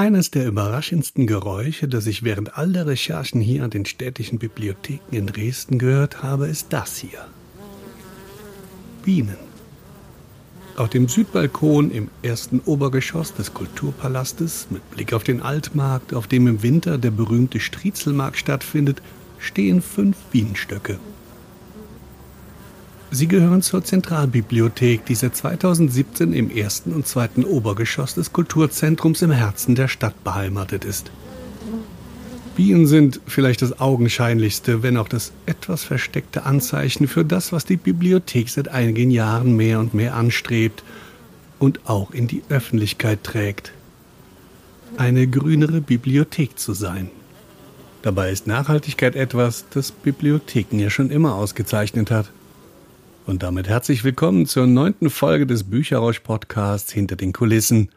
Eines der überraschendsten Geräusche, das ich während all der Recherchen hier an den städtischen Bibliotheken in Dresden gehört habe, ist das hier. Bienen. Auf dem Südbalkon im ersten Obergeschoss des Kulturpalastes, mit Blick auf den Altmarkt, auf dem im Winter der berühmte Striezelmarkt stattfindet, stehen fünf Bienenstöcke. Sie gehören zur Zentralbibliothek, die seit 2017 im ersten und zweiten Obergeschoss des Kulturzentrums im Herzen der Stadt beheimatet ist. Bienen sind vielleicht das augenscheinlichste, wenn auch das etwas versteckte Anzeichen für das, was die Bibliothek seit einigen Jahren mehr und mehr anstrebt und auch in die Öffentlichkeit trägt. Eine grünere Bibliothek zu sein. Dabei ist Nachhaltigkeit etwas, das Bibliotheken ja schon immer ausgezeichnet hat. Und damit herzlich willkommen zur neunten Folge des Bücherrausch-Podcasts Hinter den Kulissen.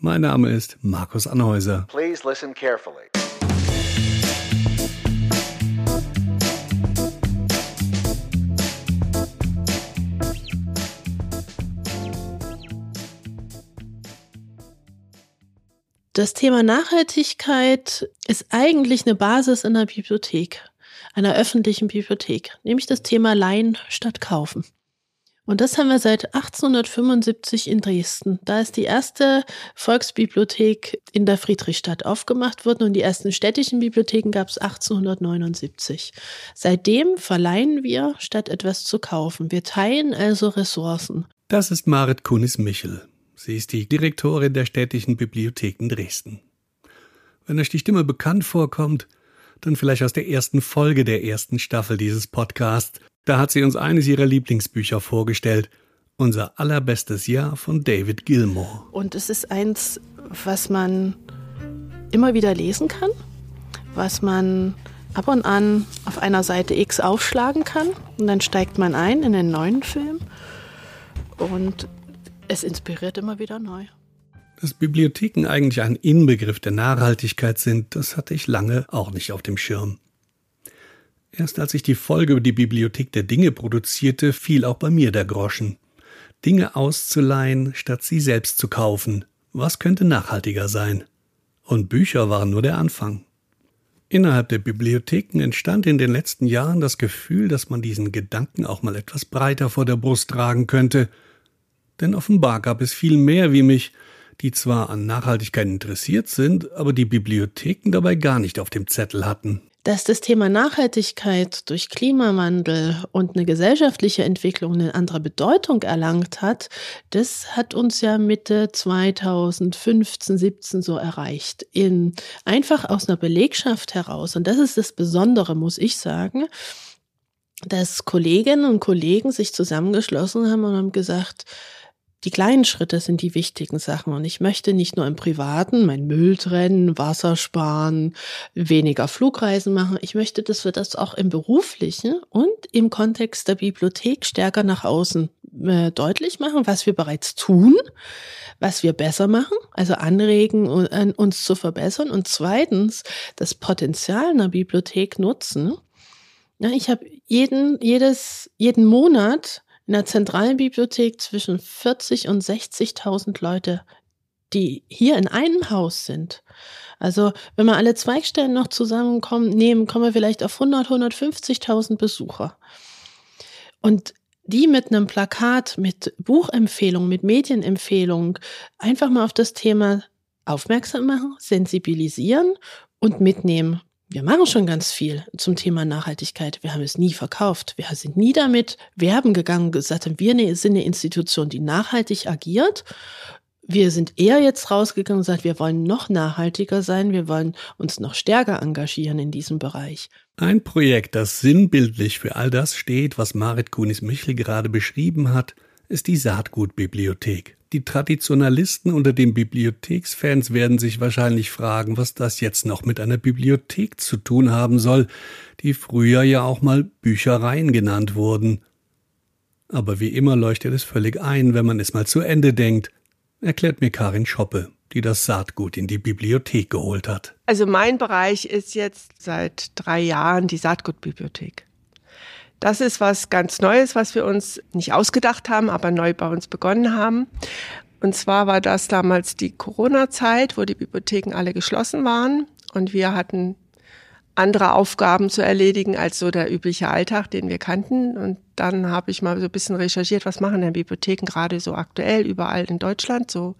Mein Name ist Markus Anhäuser. Please listen carefully. Das Thema Nachhaltigkeit ist eigentlich eine Basis in der Bibliothek einer öffentlichen Bibliothek, nämlich das Thema Leihen statt Kaufen. Und das haben wir seit 1875 in Dresden. Da ist die erste Volksbibliothek in der Friedrichstadt aufgemacht worden und die ersten städtischen Bibliotheken gab es 1879. Seitdem verleihen wir, statt etwas zu kaufen. Wir teilen also Ressourcen. Das ist Marit Kunis-Michel. Sie ist die Direktorin der städtischen Bibliotheken Dresden. Wenn euch die Stimme bekannt vorkommt, dann vielleicht aus der ersten Folge der ersten Staffel dieses Podcasts. Da hat sie uns eines ihrer Lieblingsbücher vorgestellt. Unser allerbestes Jahr von David Gilmore. Und es ist eins, was man immer wieder lesen kann, was man ab und an auf einer Seite X aufschlagen kann und dann steigt man ein in den neuen Film und es inspiriert immer wieder neu. Dass Bibliotheken eigentlich ein Inbegriff der Nachhaltigkeit sind, das hatte ich lange auch nicht auf dem Schirm. Erst als ich die Folge über die Bibliothek der Dinge produzierte, fiel auch bei mir der Groschen. Dinge auszuleihen, statt sie selbst zu kaufen. Was könnte nachhaltiger sein? Und Bücher waren nur der Anfang. Innerhalb der Bibliotheken entstand in den letzten Jahren das Gefühl, dass man diesen Gedanken auch mal etwas breiter vor der Brust tragen könnte. Denn offenbar gab es viel mehr wie mich, die zwar an Nachhaltigkeit interessiert sind, aber die Bibliotheken dabei gar nicht auf dem Zettel hatten. Dass das Thema Nachhaltigkeit durch Klimawandel und eine gesellschaftliche Entwicklung eine andere Bedeutung erlangt hat, das hat uns ja Mitte 2015, 17 so erreicht. In, einfach aus einer Belegschaft heraus. Und das ist das Besondere, muss ich sagen, dass Kolleginnen und Kollegen sich zusammengeschlossen haben und haben gesagt, die kleinen Schritte sind die wichtigen Sachen. Und ich möchte nicht nur im Privaten mein Müll trennen, Wasser sparen, weniger Flugreisen machen. Ich möchte, dass wir das auch im beruflichen und im Kontext der Bibliothek stärker nach außen äh, deutlich machen, was wir bereits tun, was wir besser machen, also anregen, uns zu verbessern. Und zweitens, das Potenzial einer Bibliothek nutzen. Ich habe jeden, jedes, jeden Monat in der zentralen Bibliothek zwischen 40 und 60.000 Leute, die hier in einem Haus sind. Also wenn wir alle Zweigstellen noch zusammenkommen, nehmen, kommen wir vielleicht auf 100, 150.000 Besucher. Und die mit einem Plakat, mit Buchempfehlungen, mit Medienempfehlungen einfach mal auf das Thema aufmerksam machen, sensibilisieren und mitnehmen wir machen schon ganz viel zum Thema Nachhaltigkeit. Wir haben es nie verkauft. Wir sind nie damit werben gegangen, gesagt haben, wir ne, sind eine Institution, die nachhaltig agiert. Wir sind eher jetzt rausgegangen und gesagt, wir wollen noch nachhaltiger sein, wir wollen uns noch stärker engagieren in diesem Bereich. Ein Projekt, das sinnbildlich für all das steht, was Marit Kunis-Michel gerade beschrieben hat, ist die Saatgutbibliothek. Die Traditionalisten unter den Bibliotheksfans werden sich wahrscheinlich fragen, was das jetzt noch mit einer Bibliothek zu tun haben soll, die früher ja auch mal Büchereien genannt wurden. Aber wie immer leuchtet es völlig ein, wenn man es mal zu Ende denkt, erklärt mir Karin Schoppe, die das Saatgut in die Bibliothek geholt hat. Also mein Bereich ist jetzt seit drei Jahren die Saatgutbibliothek. Das ist was ganz Neues, was wir uns nicht ausgedacht haben, aber neu bei uns begonnen haben. Und zwar war das damals die Corona-Zeit, wo die Bibliotheken alle geschlossen waren und wir hatten andere Aufgaben zu erledigen als so der übliche Alltag, den wir kannten. Und dann habe ich mal so ein bisschen recherchiert, was machen denn Bibliotheken gerade so aktuell überall in Deutschland, so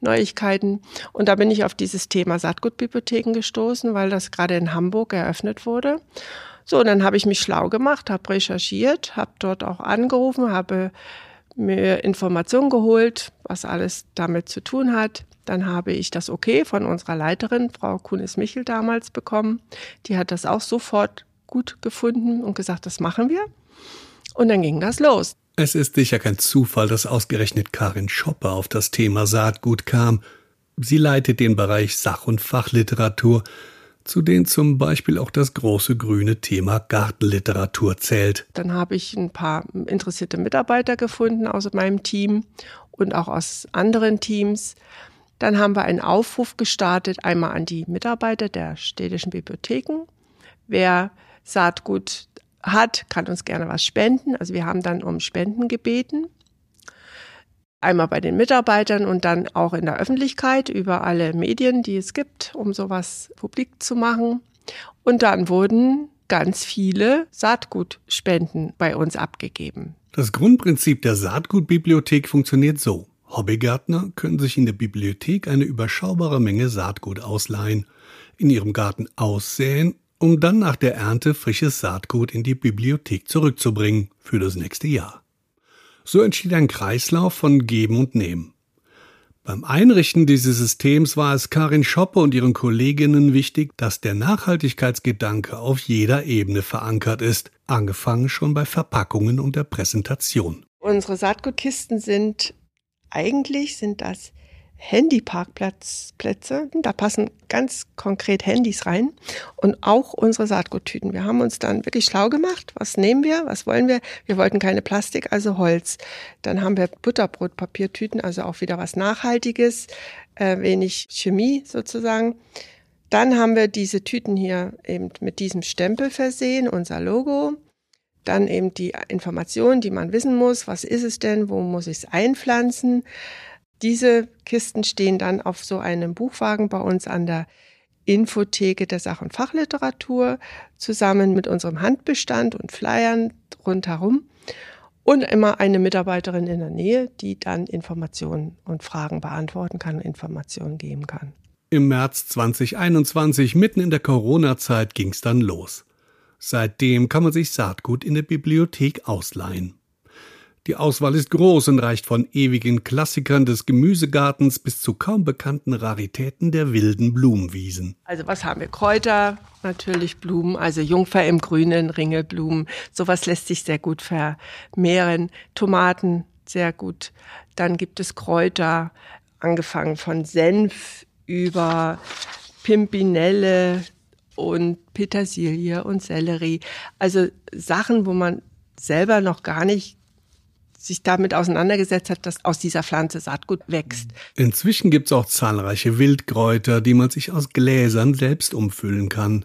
Neuigkeiten. Und da bin ich auf dieses Thema Saatgutbibliotheken gestoßen, weil das gerade in Hamburg eröffnet wurde. So, und dann habe ich mich schlau gemacht, habe recherchiert, habe dort auch angerufen, habe mir Informationen geholt, was alles damit zu tun hat. Dann habe ich das Okay von unserer Leiterin, Frau Kunis-Michel, damals bekommen. Die hat das auch sofort gut gefunden und gesagt, das machen wir. Und dann ging das los. Es ist sicher kein Zufall, dass ausgerechnet Karin Schopper auf das Thema Saatgut kam. Sie leitet den Bereich Sach- und Fachliteratur, zu denen zum Beispiel auch das große grüne Thema Gartenliteratur zählt. Dann habe ich ein paar interessierte Mitarbeiter gefunden aus meinem Team und auch aus anderen Teams. Dann haben wir einen Aufruf gestartet, einmal an die Mitarbeiter der städtischen Bibliotheken. Wer Saatgut hat, kann uns gerne was spenden. Also wir haben dann um Spenden gebeten. Einmal bei den Mitarbeitern und dann auch in der Öffentlichkeit über alle Medien, die es gibt, um sowas publik zu machen. Und dann wurden ganz viele Saatgutspenden bei uns abgegeben. Das Grundprinzip der Saatgutbibliothek funktioniert so. Hobbygärtner können sich in der Bibliothek eine überschaubare Menge Saatgut ausleihen, in ihrem Garten aussäen, um dann nach der Ernte frisches Saatgut in die Bibliothek zurückzubringen für das nächste Jahr. So entsteht ein Kreislauf von Geben und Nehmen. Beim Einrichten dieses Systems war es Karin Schoppe und ihren Kolleginnen wichtig, dass der Nachhaltigkeitsgedanke auf jeder Ebene verankert ist, angefangen schon bei Verpackungen und der Präsentation. Unsere Saatgutkisten sind eigentlich sind das Handyparkplätze. Da passen ganz konkret Handys rein und auch unsere Saatguttüten. Wir haben uns dann wirklich schlau gemacht. Was nehmen wir? Was wollen wir? Wir wollten keine Plastik, also Holz. Dann haben wir Butterbrotpapiertüten, also auch wieder was Nachhaltiges, äh, wenig Chemie sozusagen. Dann haben wir diese Tüten hier eben mit diesem Stempel versehen, unser Logo. Dann eben die Informationen, die man wissen muss. Was ist es denn? Wo muss ich es einpflanzen? Diese Kisten stehen dann auf so einem Buchwagen bei uns an der Infotheke der Sach- und Fachliteratur zusammen mit unserem Handbestand und Flyern rundherum und immer eine Mitarbeiterin in der Nähe, die dann Informationen und Fragen beantworten kann Informationen geben kann. Im März 2021, mitten in der Corona-Zeit, ging es dann los. Seitdem kann man sich Saatgut in der Bibliothek ausleihen. Die Auswahl ist groß und reicht von ewigen Klassikern des Gemüsegartens bis zu kaum bekannten Raritäten der wilden Blumenwiesen. Also was haben wir? Kräuter, natürlich Blumen, also Jungfer im Grünen, Ringelblumen. Sowas lässt sich sehr gut vermehren. Tomaten, sehr gut. Dann gibt es Kräuter, angefangen von Senf über Pimpinelle, und Petersilie und Sellerie. Also Sachen, wo man selber noch gar nicht sich damit auseinandergesetzt hat, dass aus dieser Pflanze Saatgut wächst. Inzwischen gibt es auch zahlreiche Wildkräuter, die man sich aus Gläsern selbst umfüllen kann,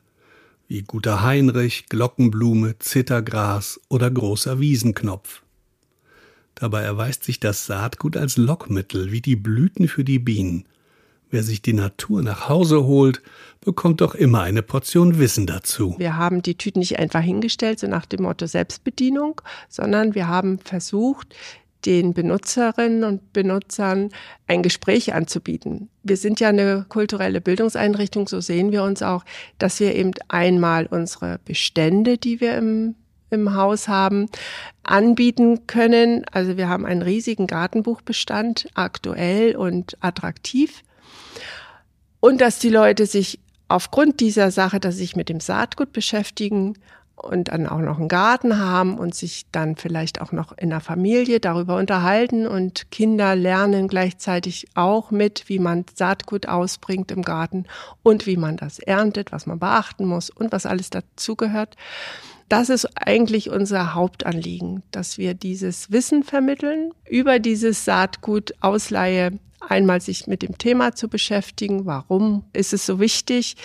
wie guter Heinrich, Glockenblume, Zittergras oder großer Wiesenknopf. Dabei erweist sich das Saatgut als Lockmittel wie die Blüten für die Bienen – Wer sich die Natur nach Hause holt, bekommt doch immer eine Portion Wissen dazu. Wir haben die Tüten nicht einfach hingestellt, so nach dem Motto Selbstbedienung, sondern wir haben versucht, den Benutzerinnen und Benutzern ein Gespräch anzubieten. Wir sind ja eine kulturelle Bildungseinrichtung, so sehen wir uns auch, dass wir eben einmal unsere Bestände, die wir im im Haus haben, anbieten können. Also wir haben einen riesigen Gartenbuchbestand, aktuell und attraktiv. Und dass die Leute sich aufgrund dieser Sache, dass sie sich mit dem Saatgut beschäftigen und dann auch noch einen Garten haben und sich dann vielleicht auch noch in der Familie darüber unterhalten und Kinder lernen gleichzeitig auch mit, wie man Saatgut ausbringt im Garten und wie man das erntet, was man beachten muss und was alles dazugehört. Das ist eigentlich unser Hauptanliegen, dass wir dieses Wissen vermitteln über dieses Saatgut Ausleihe einmal sich mit dem Thema zu beschäftigen, warum ist es so wichtig,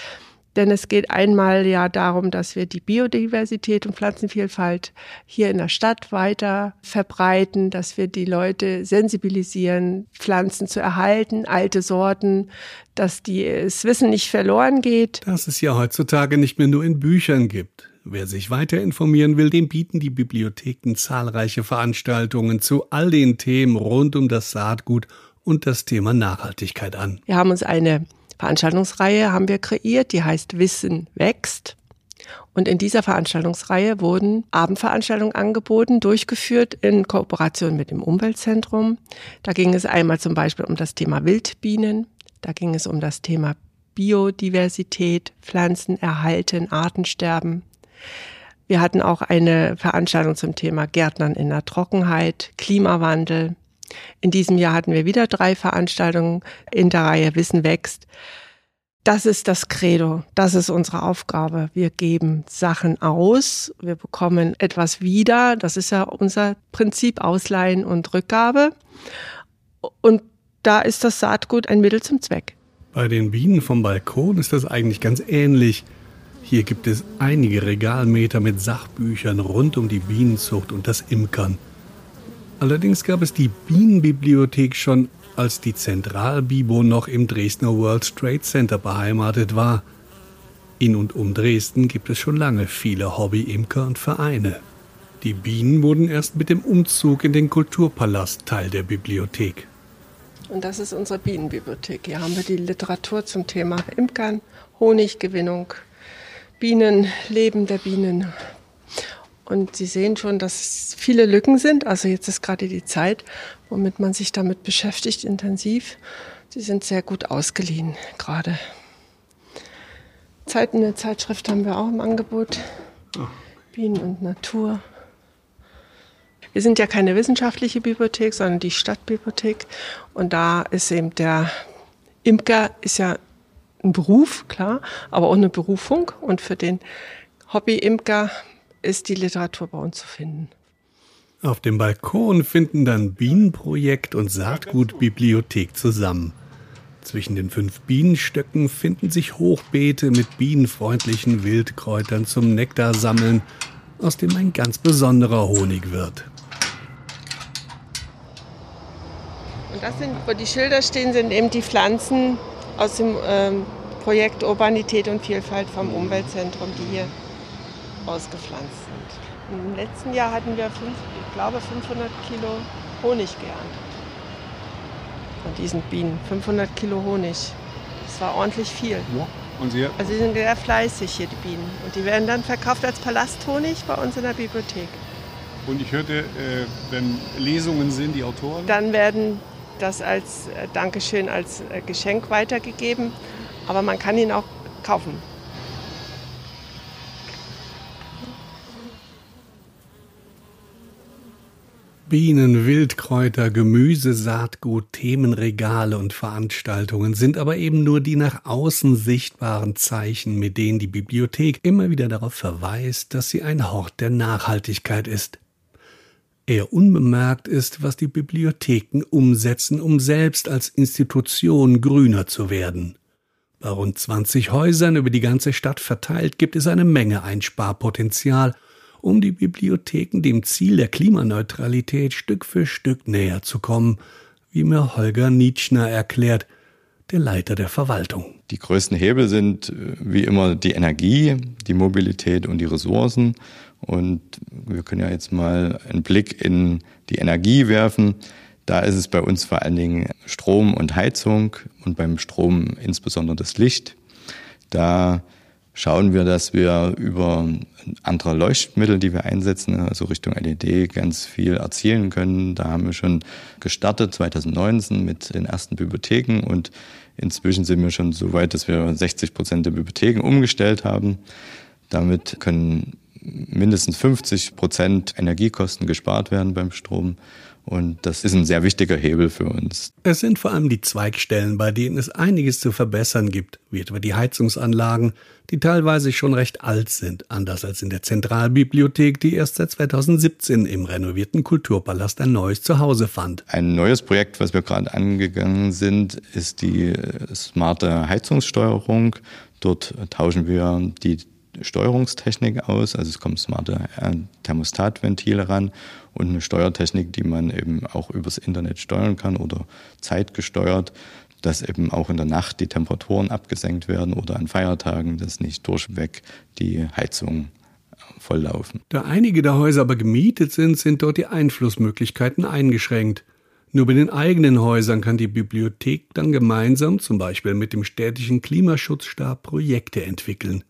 Denn es geht einmal ja darum, dass wir die Biodiversität und Pflanzenvielfalt hier in der Stadt weiter verbreiten, dass wir die Leute sensibilisieren, Pflanzen zu erhalten, alte Sorten, dass das Wissen nicht verloren geht. Dass es ja heutzutage nicht mehr nur in Büchern gibt. Wer sich weiter informieren will, dem bieten die Bibliotheken zahlreiche Veranstaltungen zu all den Themen rund um das Saatgut und das Thema Nachhaltigkeit an. Wir haben uns eine Veranstaltungsreihe haben wir kreiert, die heißt Wissen wächst. Und in dieser Veranstaltungsreihe wurden Abendveranstaltungen angeboten, durchgeführt in Kooperation mit dem Umweltzentrum. Da ging es einmal zum Beispiel um das Thema Wildbienen, da ging es um das Thema Biodiversität, Pflanzen erhalten, Artensterben. Wir hatten auch eine Veranstaltung zum Thema Gärtnern in der Trockenheit, Klimawandel. In diesem Jahr hatten wir wieder drei Veranstaltungen in der Reihe Wissen wächst. Das ist das Credo, das ist unsere Aufgabe. Wir geben Sachen aus, wir bekommen etwas wieder. Das ist ja unser Prinzip Ausleihen und Rückgabe. Und da ist das Saatgut ein Mittel zum Zweck. Bei den Bienen vom Balkon ist das eigentlich ganz ähnlich. Hier gibt es einige Regalmeter mit Sachbüchern rund um die Bienenzucht und das Imkern. Allerdings gab es die Bienenbibliothek schon, als die Zentralbibo noch im Dresdner World Trade Center beheimatet war. In und um Dresden gibt es schon lange viele Hobbyimker und Vereine. Die Bienen wurden erst mit dem Umzug in den Kulturpalast Teil der Bibliothek. Und das ist unsere Bienenbibliothek. Hier haben wir die Literatur zum Thema Imkern, Honiggewinnung, Bienen, Leben der Bienen, und Sie sehen schon, dass viele Lücken sind. Also jetzt ist gerade die Zeit, womit man sich damit beschäftigt, intensiv. Sie sind sehr gut ausgeliehen gerade. Zeiten der Zeitschrift haben wir auch im Angebot. Bienen und Natur. Wir sind ja keine wissenschaftliche Bibliothek, sondern die Stadtbibliothek. Und da ist eben der Imker ist ja ein Beruf, klar, aber auch eine Berufung. Und für den Hobby-Imker ist die Literatur bei uns zu finden. Auf dem Balkon finden dann Bienenprojekt und Saatgutbibliothek zusammen. Zwischen den fünf Bienenstöcken finden sich Hochbeete mit bienenfreundlichen Wildkräutern zum Nektarsammeln, aus dem ein ganz besonderer Honig wird. Und das sind, wo die Schilder stehen, sind eben die Pflanzen aus dem ähm, Projekt Urbanität und Vielfalt vom Umweltzentrum, die hier ausgepflanzt sind. Im letzten Jahr hatten wir, fünf, ich glaube, 500 Kilo Honig geerntet. Von diesen Bienen. 500 Kilo Honig. Das war ordentlich viel. Ja. Und Sie? Also sie sind sehr fleißig hier, die Bienen. Und die werden dann verkauft als Palasthonig bei uns in der Bibliothek. Und ich hörte, äh, wenn Lesungen sind, die Autoren? Dann werden das als äh, Dankeschön, als äh, Geschenk weitergegeben. Aber man kann ihn auch kaufen. Bienen, Wildkräuter, Gemüse, Saatgut, Themenregale und Veranstaltungen sind aber eben nur die nach außen sichtbaren Zeichen, mit denen die Bibliothek immer wieder darauf verweist, dass sie ein Hort der Nachhaltigkeit ist. Eher unbemerkt ist, was die Bibliotheken umsetzen, um selbst als Institution grüner zu werden. Bei rund 20 Häusern über die ganze Stadt verteilt gibt es eine Menge Einsparpotenzial um die Bibliotheken dem Ziel der Klimaneutralität Stück für Stück näher zu kommen, wie mir Holger Nietzschner erklärt, der Leiter der Verwaltung. Die größten Hebel sind äh, wie immer die Energie, die Mobilität und die Ressourcen. Und wir können ja jetzt mal einen Blick in die Energie werfen. Da ist es bei uns vor allen Dingen Strom und Heizung und beim Strom insbesondere das Licht. Da schauen wir, dass wir über andere Leuchtmittel, die wir einsetzen, also Richtung LED, ganz viel erzielen können. Da haben wir schon gestartet 2019 mit den ersten Bibliotheken und inzwischen sind wir schon so weit, dass wir 60 Prozent der Bibliotheken umgestellt haben. Damit können mindestens 50 Prozent Energiekosten gespart werden beim Strom. Und das ist ein sehr wichtiger Hebel für uns. Es sind vor allem die Zweigstellen, bei denen es einiges zu verbessern gibt, wie etwa die Heizungsanlagen, die teilweise schon recht alt sind, anders als in der Zentralbibliothek, die erst seit 2017 im renovierten Kulturpalast ein neues Zuhause fand. Ein neues Projekt, was wir gerade angegangen sind, ist die äh, smarte Heizungssteuerung. Dort tauschen wir die Steuerungstechnik aus, also es kommen smarte äh, Thermostatventile ran und eine Steuertechnik, die man eben auch übers Internet steuern kann oder zeitgesteuert, dass eben auch in der Nacht die Temperaturen abgesenkt werden oder an Feiertagen, dass nicht durchweg die Heizungen volllaufen. Da einige der Häuser aber gemietet sind, sind dort die Einflussmöglichkeiten eingeschränkt. Nur bei den eigenen Häusern kann die Bibliothek dann gemeinsam, zum Beispiel mit dem städtischen Klimaschutzstab, Projekte entwickeln.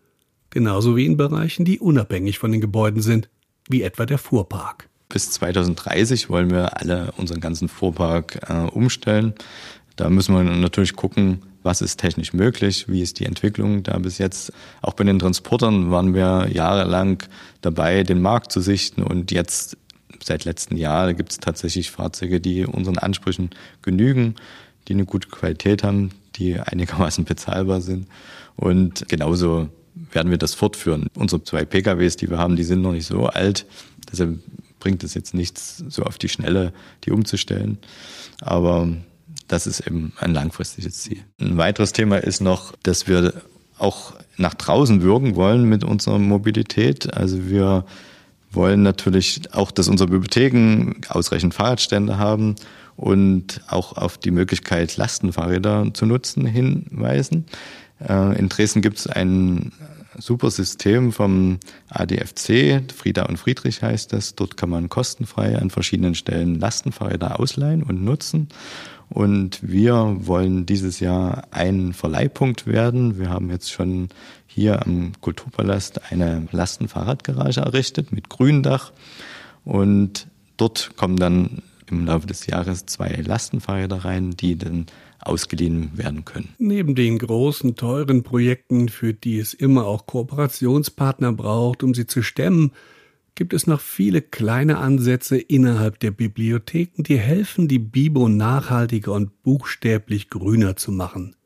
Genauso wie in Bereichen, die unabhängig von den Gebäuden sind, wie etwa der Fuhrpark. Bis 2030 wollen wir alle unseren ganzen Fuhrpark äh, umstellen. Da müssen wir natürlich gucken, was ist technisch möglich, wie ist die Entwicklung da bis jetzt. Auch bei den Transportern waren wir jahrelang dabei, den Markt zu sichten und jetzt seit letzten Jahr gibt es tatsächlich Fahrzeuge, die unseren Ansprüchen genügen, die eine gute Qualität haben, die einigermaßen bezahlbar sind. Und genauso werden wir das fortführen. Unsere zwei PKWs, die wir haben, die sind noch nicht so alt. Deshalb bringt es jetzt nichts, so auf die Schnelle die umzustellen. Aber das ist eben ein langfristiges Ziel. Ein weiteres Thema ist noch, dass wir auch nach draußen wirken wollen mit unserer Mobilität. Also wir wollen natürlich auch, dass unsere Bibliotheken ausreichend Fahrradstände haben und auch auf die Möglichkeit, Lastenfahrräder zu nutzen, hinweisen. Äh, in Dresden gibt es ein super System vom ADFC, Frieda und Friedrich heißt das. Dort kann man kostenfrei an verschiedenen Stellen Lastenfahrräder ausleihen und nutzen. Und wir wollen dieses Jahr ein Verleihpunkt werden. Wir haben jetzt schon hier am Kulturpalast eine Lastenfahrradgarage errichtet mit Gründach. Und dort kommen dann im Laufe des Jahres zwei Lastenfahrräder rein, die dann ausgeliehen werden können. Neben den großen, teuren Projekten, für die es immer auch Kooperationspartner braucht, um sie zu stemmen, gibt es noch viele kleine Ansätze innerhalb der Bibliotheken, die helfen, die Bibo nachhaltiger und buchstäblich grüner zu machen.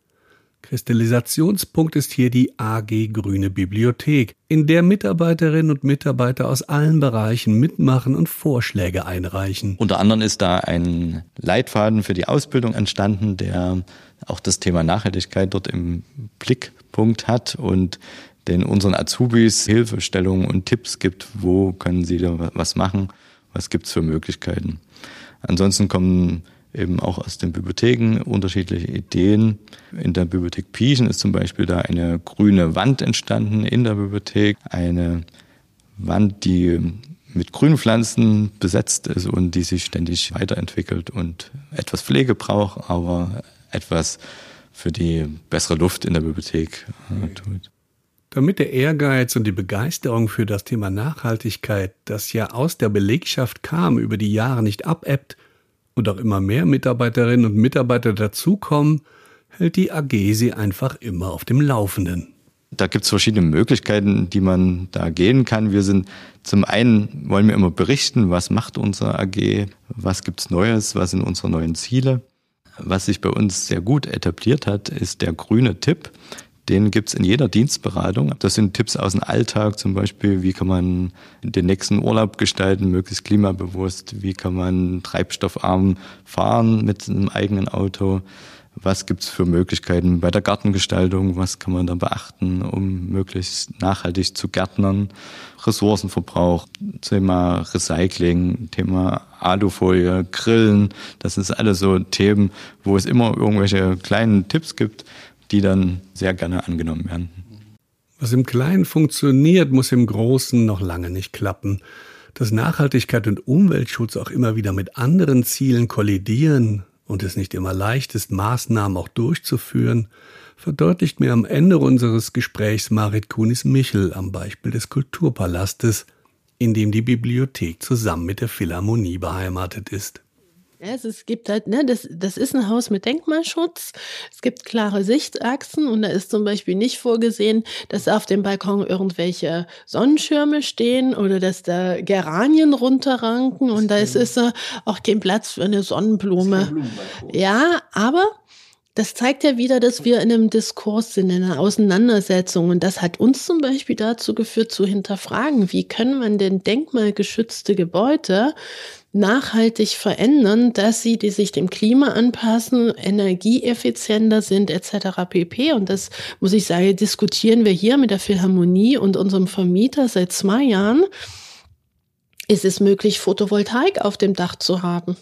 Kristallisationspunkt ist hier die AG Grüne Bibliothek, in der Mitarbeiterinnen und Mitarbeiter aus allen Bereichen mitmachen und Vorschläge einreichen. Unter anderem ist da ein Leitfaden für die Ausbildung entstanden, der auch das Thema Nachhaltigkeit dort im Blickpunkt hat und den unseren Azubis Hilfestellungen und Tipps gibt, wo können sie da was machen, was gibt es für Möglichkeiten. Ansonsten kommen eben auch aus den Bibliotheken unterschiedliche Ideen. In der Bibliothek Pieschen ist zum Beispiel da eine grüne Wand entstanden in der Bibliothek. Eine Wand, die mit Grünpflanzen besetzt ist und die sich ständig weiterentwickelt und etwas Pflege braucht, aber etwas für die bessere Luft in der Bibliothek äh, tut. Damit der Ehrgeiz und die Begeisterung für das Thema Nachhaltigkeit, das ja aus der Belegschaft kam, über die Jahre nicht abebbt und auch immer mehr Mitarbeiterinnen und Mitarbeiter dazukommen, hält die AG sie einfach immer auf dem Laufenden. Da gibt es verschiedene Möglichkeiten, die man da gehen kann. Wir sind zum einen wollen wir immer berichten, was macht unsere AG, was gibt's Neues, was sind unsere neuen Ziele. Was sich bei uns sehr gut etabliert hat, ist der grüne Tipp. Den gibt's in jeder Dienstberatung. Das sind Tipps aus dem Alltag, zum Beispiel, wie kann man den nächsten Urlaub gestalten, möglichst klimabewusst, wie kann man treibstoffarm fahren mit einem eigenen Auto, was gibt's für Möglichkeiten bei der Gartengestaltung, was kann man da beachten, um möglichst nachhaltig zu gärtnern, Ressourcenverbrauch, Thema Recycling, Thema Alufolie, Grillen, das ist alles so Themen, wo es immer irgendwelche kleinen Tipps gibt, die dann sehr gerne angenommen werden. Was im Kleinen funktioniert, muss im Großen noch lange nicht klappen. Dass Nachhaltigkeit und Umweltschutz auch immer wieder mit anderen Zielen kollidieren und es nicht immer leicht ist, Maßnahmen auch durchzuführen, verdeutlicht mir am Ende unseres Gesprächs Marit Kunis-Michel am Beispiel des Kulturpalastes, in dem die Bibliothek zusammen mit der Philharmonie beheimatet ist. Ja, es gibt halt, ne, das, das ist ein Haus mit Denkmalschutz. Es gibt klare Sichtachsen und da ist zum Beispiel nicht vorgesehen, dass auf dem Balkon irgendwelche Sonnenschirme stehen oder dass da Geranien runterranken und da ist, ist auch kein Platz für eine Sonnenblume. Ja, aber Das zeigt ja wieder, dass wir in einem Diskurs sind, in einer Auseinandersetzung. Und das hat uns zum Beispiel dazu geführt, zu hinterfragen, wie können man denn denkmalgeschützte Gebäude nachhaltig verändern, dass sie die sich dem Klima anpassen, energieeffizienter sind etc. pp. Und das muss ich sagen, diskutieren wir hier mit der Philharmonie und unserem Vermieter seit zwei Jahren. Ist es möglich, Photovoltaik auf dem Dach zu haben?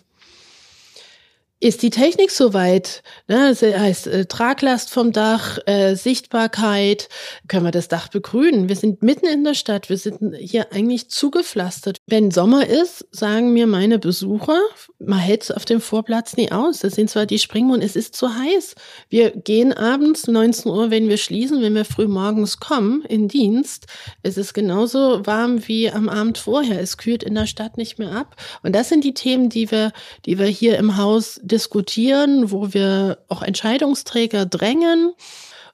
Ist die Technik soweit? Ne, das heißt äh, Traglast vom Dach, äh, Sichtbarkeit, können wir das Dach begrünen? Wir sind mitten in der Stadt, wir sind hier eigentlich zugepflastert. Wenn Sommer ist, sagen mir meine Besucher, man hält es auf dem Vorplatz nie aus. Das sind zwar die Springmond, es ist zu heiß. Wir gehen abends 19 Uhr, wenn wir schließen, wenn wir früh morgens kommen in Dienst. Es ist genauso warm wie am Abend vorher. Es kühlt in der Stadt nicht mehr ab. Und das sind die Themen, die wir, die wir hier im Haus diskutieren, wo wir auch Entscheidungsträger drängen.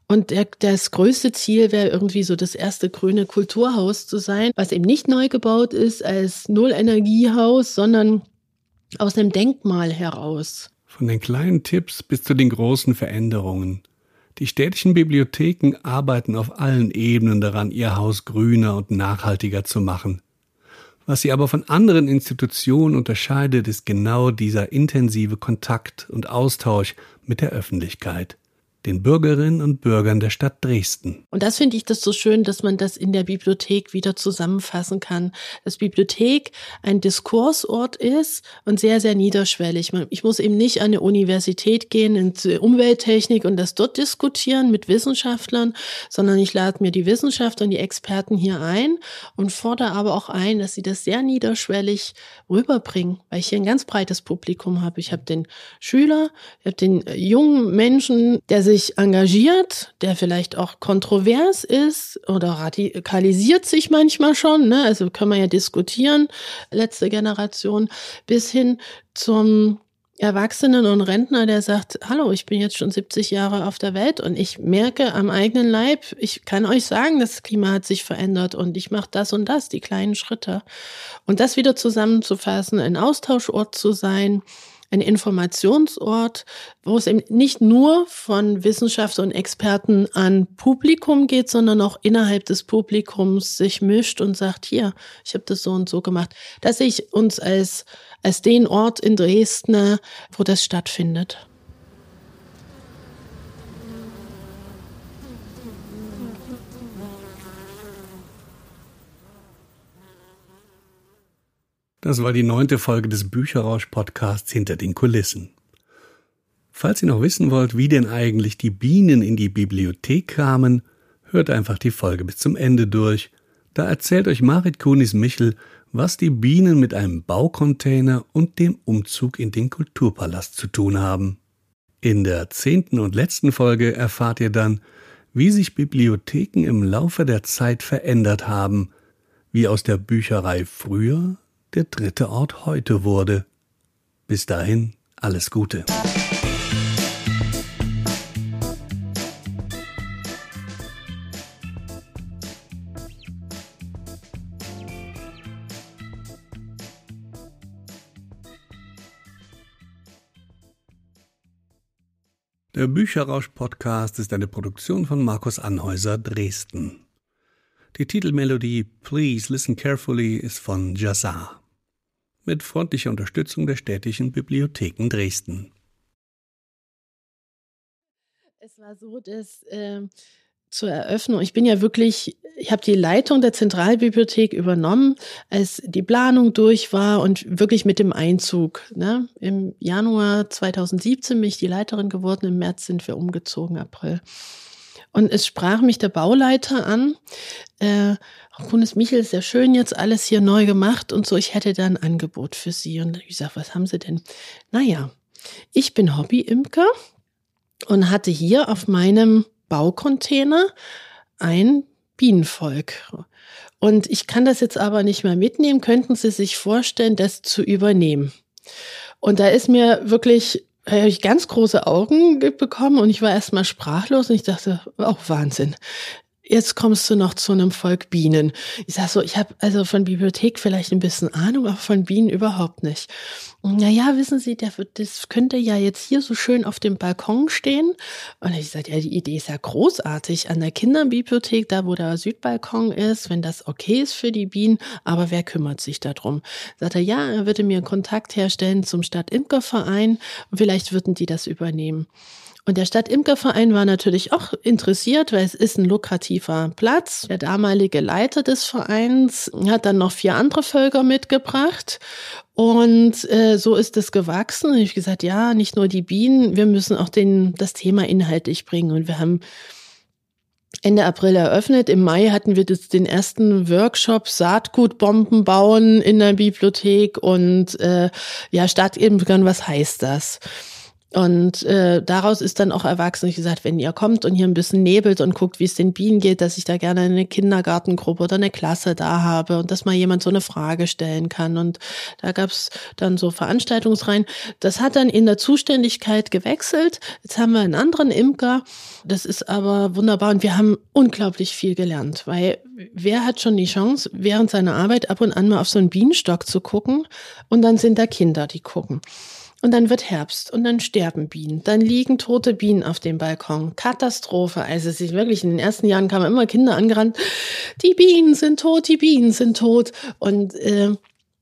Und der, das größte Ziel wäre irgendwie so das erste grüne Kulturhaus zu sein, was eben nicht neu gebaut ist als Nullenergiehaus, sondern aus einem Denkmal heraus. Von den kleinen Tipps bis zu den großen Veränderungen. Die städtischen Bibliotheken arbeiten auf allen Ebenen daran, ihr Haus grüner und nachhaltiger zu machen. Was sie aber von anderen Institutionen unterscheidet, ist genau dieser intensive Kontakt und Austausch mit der Öffentlichkeit den Bürgerinnen und Bürgern der Stadt Dresden. Und das finde ich das so schön, dass man das in der Bibliothek wieder zusammenfassen kann. Dass Bibliothek ein Diskursort ist und sehr, sehr niederschwellig. Ich muss eben nicht an eine Universität gehen, in Umwelttechnik und das dort diskutieren mit Wissenschaftlern, sondern ich lade mir die Wissenschaftler und die Experten hier ein und fordere aber auch ein, dass sie das sehr niederschwellig rüberbringen, weil ich hier ein ganz breites Publikum habe. Ich habe den Schüler, ich habe den jungen Menschen, der sich sich engagiert, der vielleicht auch kontrovers ist oder radikalisiert sich manchmal schon, ne? also können wir ja diskutieren, letzte Generation, bis hin zum Erwachsenen und Rentner, der sagt, hallo, ich bin jetzt schon 70 Jahre auf der Welt und ich merke am eigenen Leib, ich kann euch sagen, das Klima hat sich verändert und ich mache das und das, die kleinen Schritte. Und das wieder zusammenzufassen, ein Austauschort zu sein, ein Informationsort, wo es eben nicht nur von Wissenschaft und Experten an Publikum geht, sondern auch innerhalb des Publikums sich mischt und sagt, hier, ich habe das so und so gemacht. Dass ich uns als, als den Ort in Dresden, wo das stattfindet. Das war die neunte Folge des Bücherrausch-Podcasts hinter den Kulissen. Falls ihr noch wissen wollt, wie denn eigentlich die Bienen in die Bibliothek kamen, hört einfach die Folge bis zum Ende durch. Da erzählt euch Marit Kunis-Michel, was die Bienen mit einem Baucontainer und dem Umzug in den Kulturpalast zu tun haben. In der zehnten und letzten Folge erfahrt ihr dann, wie sich Bibliotheken im Laufe der Zeit verändert haben, wie aus der Bücherei früher der dritte Ort heute wurde. Bis dahin alles Gute. Der Bücherrausch-Podcast ist eine Produktion von Markus Anhäuser Dresden. Die Titelmelodie Please Listen Carefully ist von Jazzar mit freundlicher Unterstützung der städtischen Bibliotheken Dresden. Es war so, dass äh, zur Eröffnung, ich bin ja wirklich, ich habe die Leitung der Zentralbibliothek übernommen, als die Planung durch war und wirklich mit dem Einzug. Ne? Im Januar 2017 bin ich die Leiterin geworden, im März sind wir umgezogen, April. Und es sprach mich der Bauleiter an, äh, Kunis Michel, ist ja schön jetzt alles hier neu gemacht und so, ich hätte da ein Angebot für Sie. Und ich sage, was haben Sie denn? Naja, ich bin Hobbyimker und hatte hier auf meinem Baucontainer ein Bienenvolk. Und ich kann das jetzt aber nicht mehr mitnehmen. Könnten Sie sich vorstellen, das zu übernehmen? Und da ist mir wirklich habe ich ganz große Augen bekommen und ich war erstmal sprachlos und ich dachte, auch Wahnsinn. Jetzt kommst du noch zu einem Volk Bienen. Ich sag so, ich habe also von Bibliothek vielleicht ein bisschen Ahnung, aber von Bienen überhaupt nicht. Naja, wissen Sie, der, das könnte ja jetzt hier so schön auf dem Balkon stehen. Und ich sage, ja, die Idee ist ja großartig. An der Kinderbibliothek, da wo der Südbalkon ist, wenn das okay ist für die Bienen, aber wer kümmert sich darum? Sagt er, ja, er würde mir Kontakt herstellen zum Stadtimkerverein vielleicht würden die das übernehmen. Und der Stadtimkerverein war natürlich auch interessiert, weil es ist ein lukrativer Platz. Der damalige Leiter des Vereins hat dann noch vier andere Völker mitgebracht. Und äh, so ist es gewachsen. Und ich habe gesagt, ja, nicht nur die Bienen, wir müssen auch den, das Thema inhaltlich bringen. Und wir haben Ende April eröffnet. Im Mai hatten wir das, den ersten Workshop Saatgutbomben bauen in der Bibliothek und äh, ja, Stadtimkern, was heißt das? Und äh, daraus ist dann auch erwachsen, ich gesagt, wenn ihr kommt und hier ein bisschen nebelt und guckt, wie es den Bienen geht, dass ich da gerne eine Kindergartengruppe oder eine Klasse da habe und dass mal jemand so eine Frage stellen kann. Und da gab's dann so Veranstaltungsreihen. Das hat dann in der Zuständigkeit gewechselt. Jetzt haben wir einen anderen Imker. Das ist aber wunderbar und wir haben unglaublich viel gelernt, weil wer hat schon die Chance, während seiner Arbeit ab und an mal auf so einen Bienenstock zu gucken und dann sind da Kinder, die gucken. Und dann wird Herbst und dann sterben Bienen. Dann liegen tote Bienen auf dem Balkon. Katastrophe. Also es ist wirklich in den ersten Jahren kamen immer Kinder angerannt. Die Bienen sind tot, die Bienen sind tot. Und äh,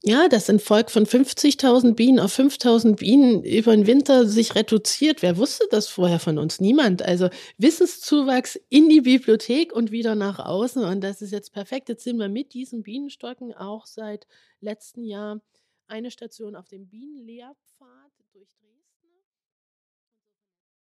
ja, das ein Volk von 50.000 Bienen auf 5.000 Bienen über den Winter sich reduziert. Wer wusste das vorher von uns? Niemand. Also Wissenszuwachs in die Bibliothek und wieder nach außen. Und das ist jetzt perfekt. Jetzt sind wir mit diesen Bienenstocken auch seit letztem Jahr eine Station auf dem Bienenlehrpfad.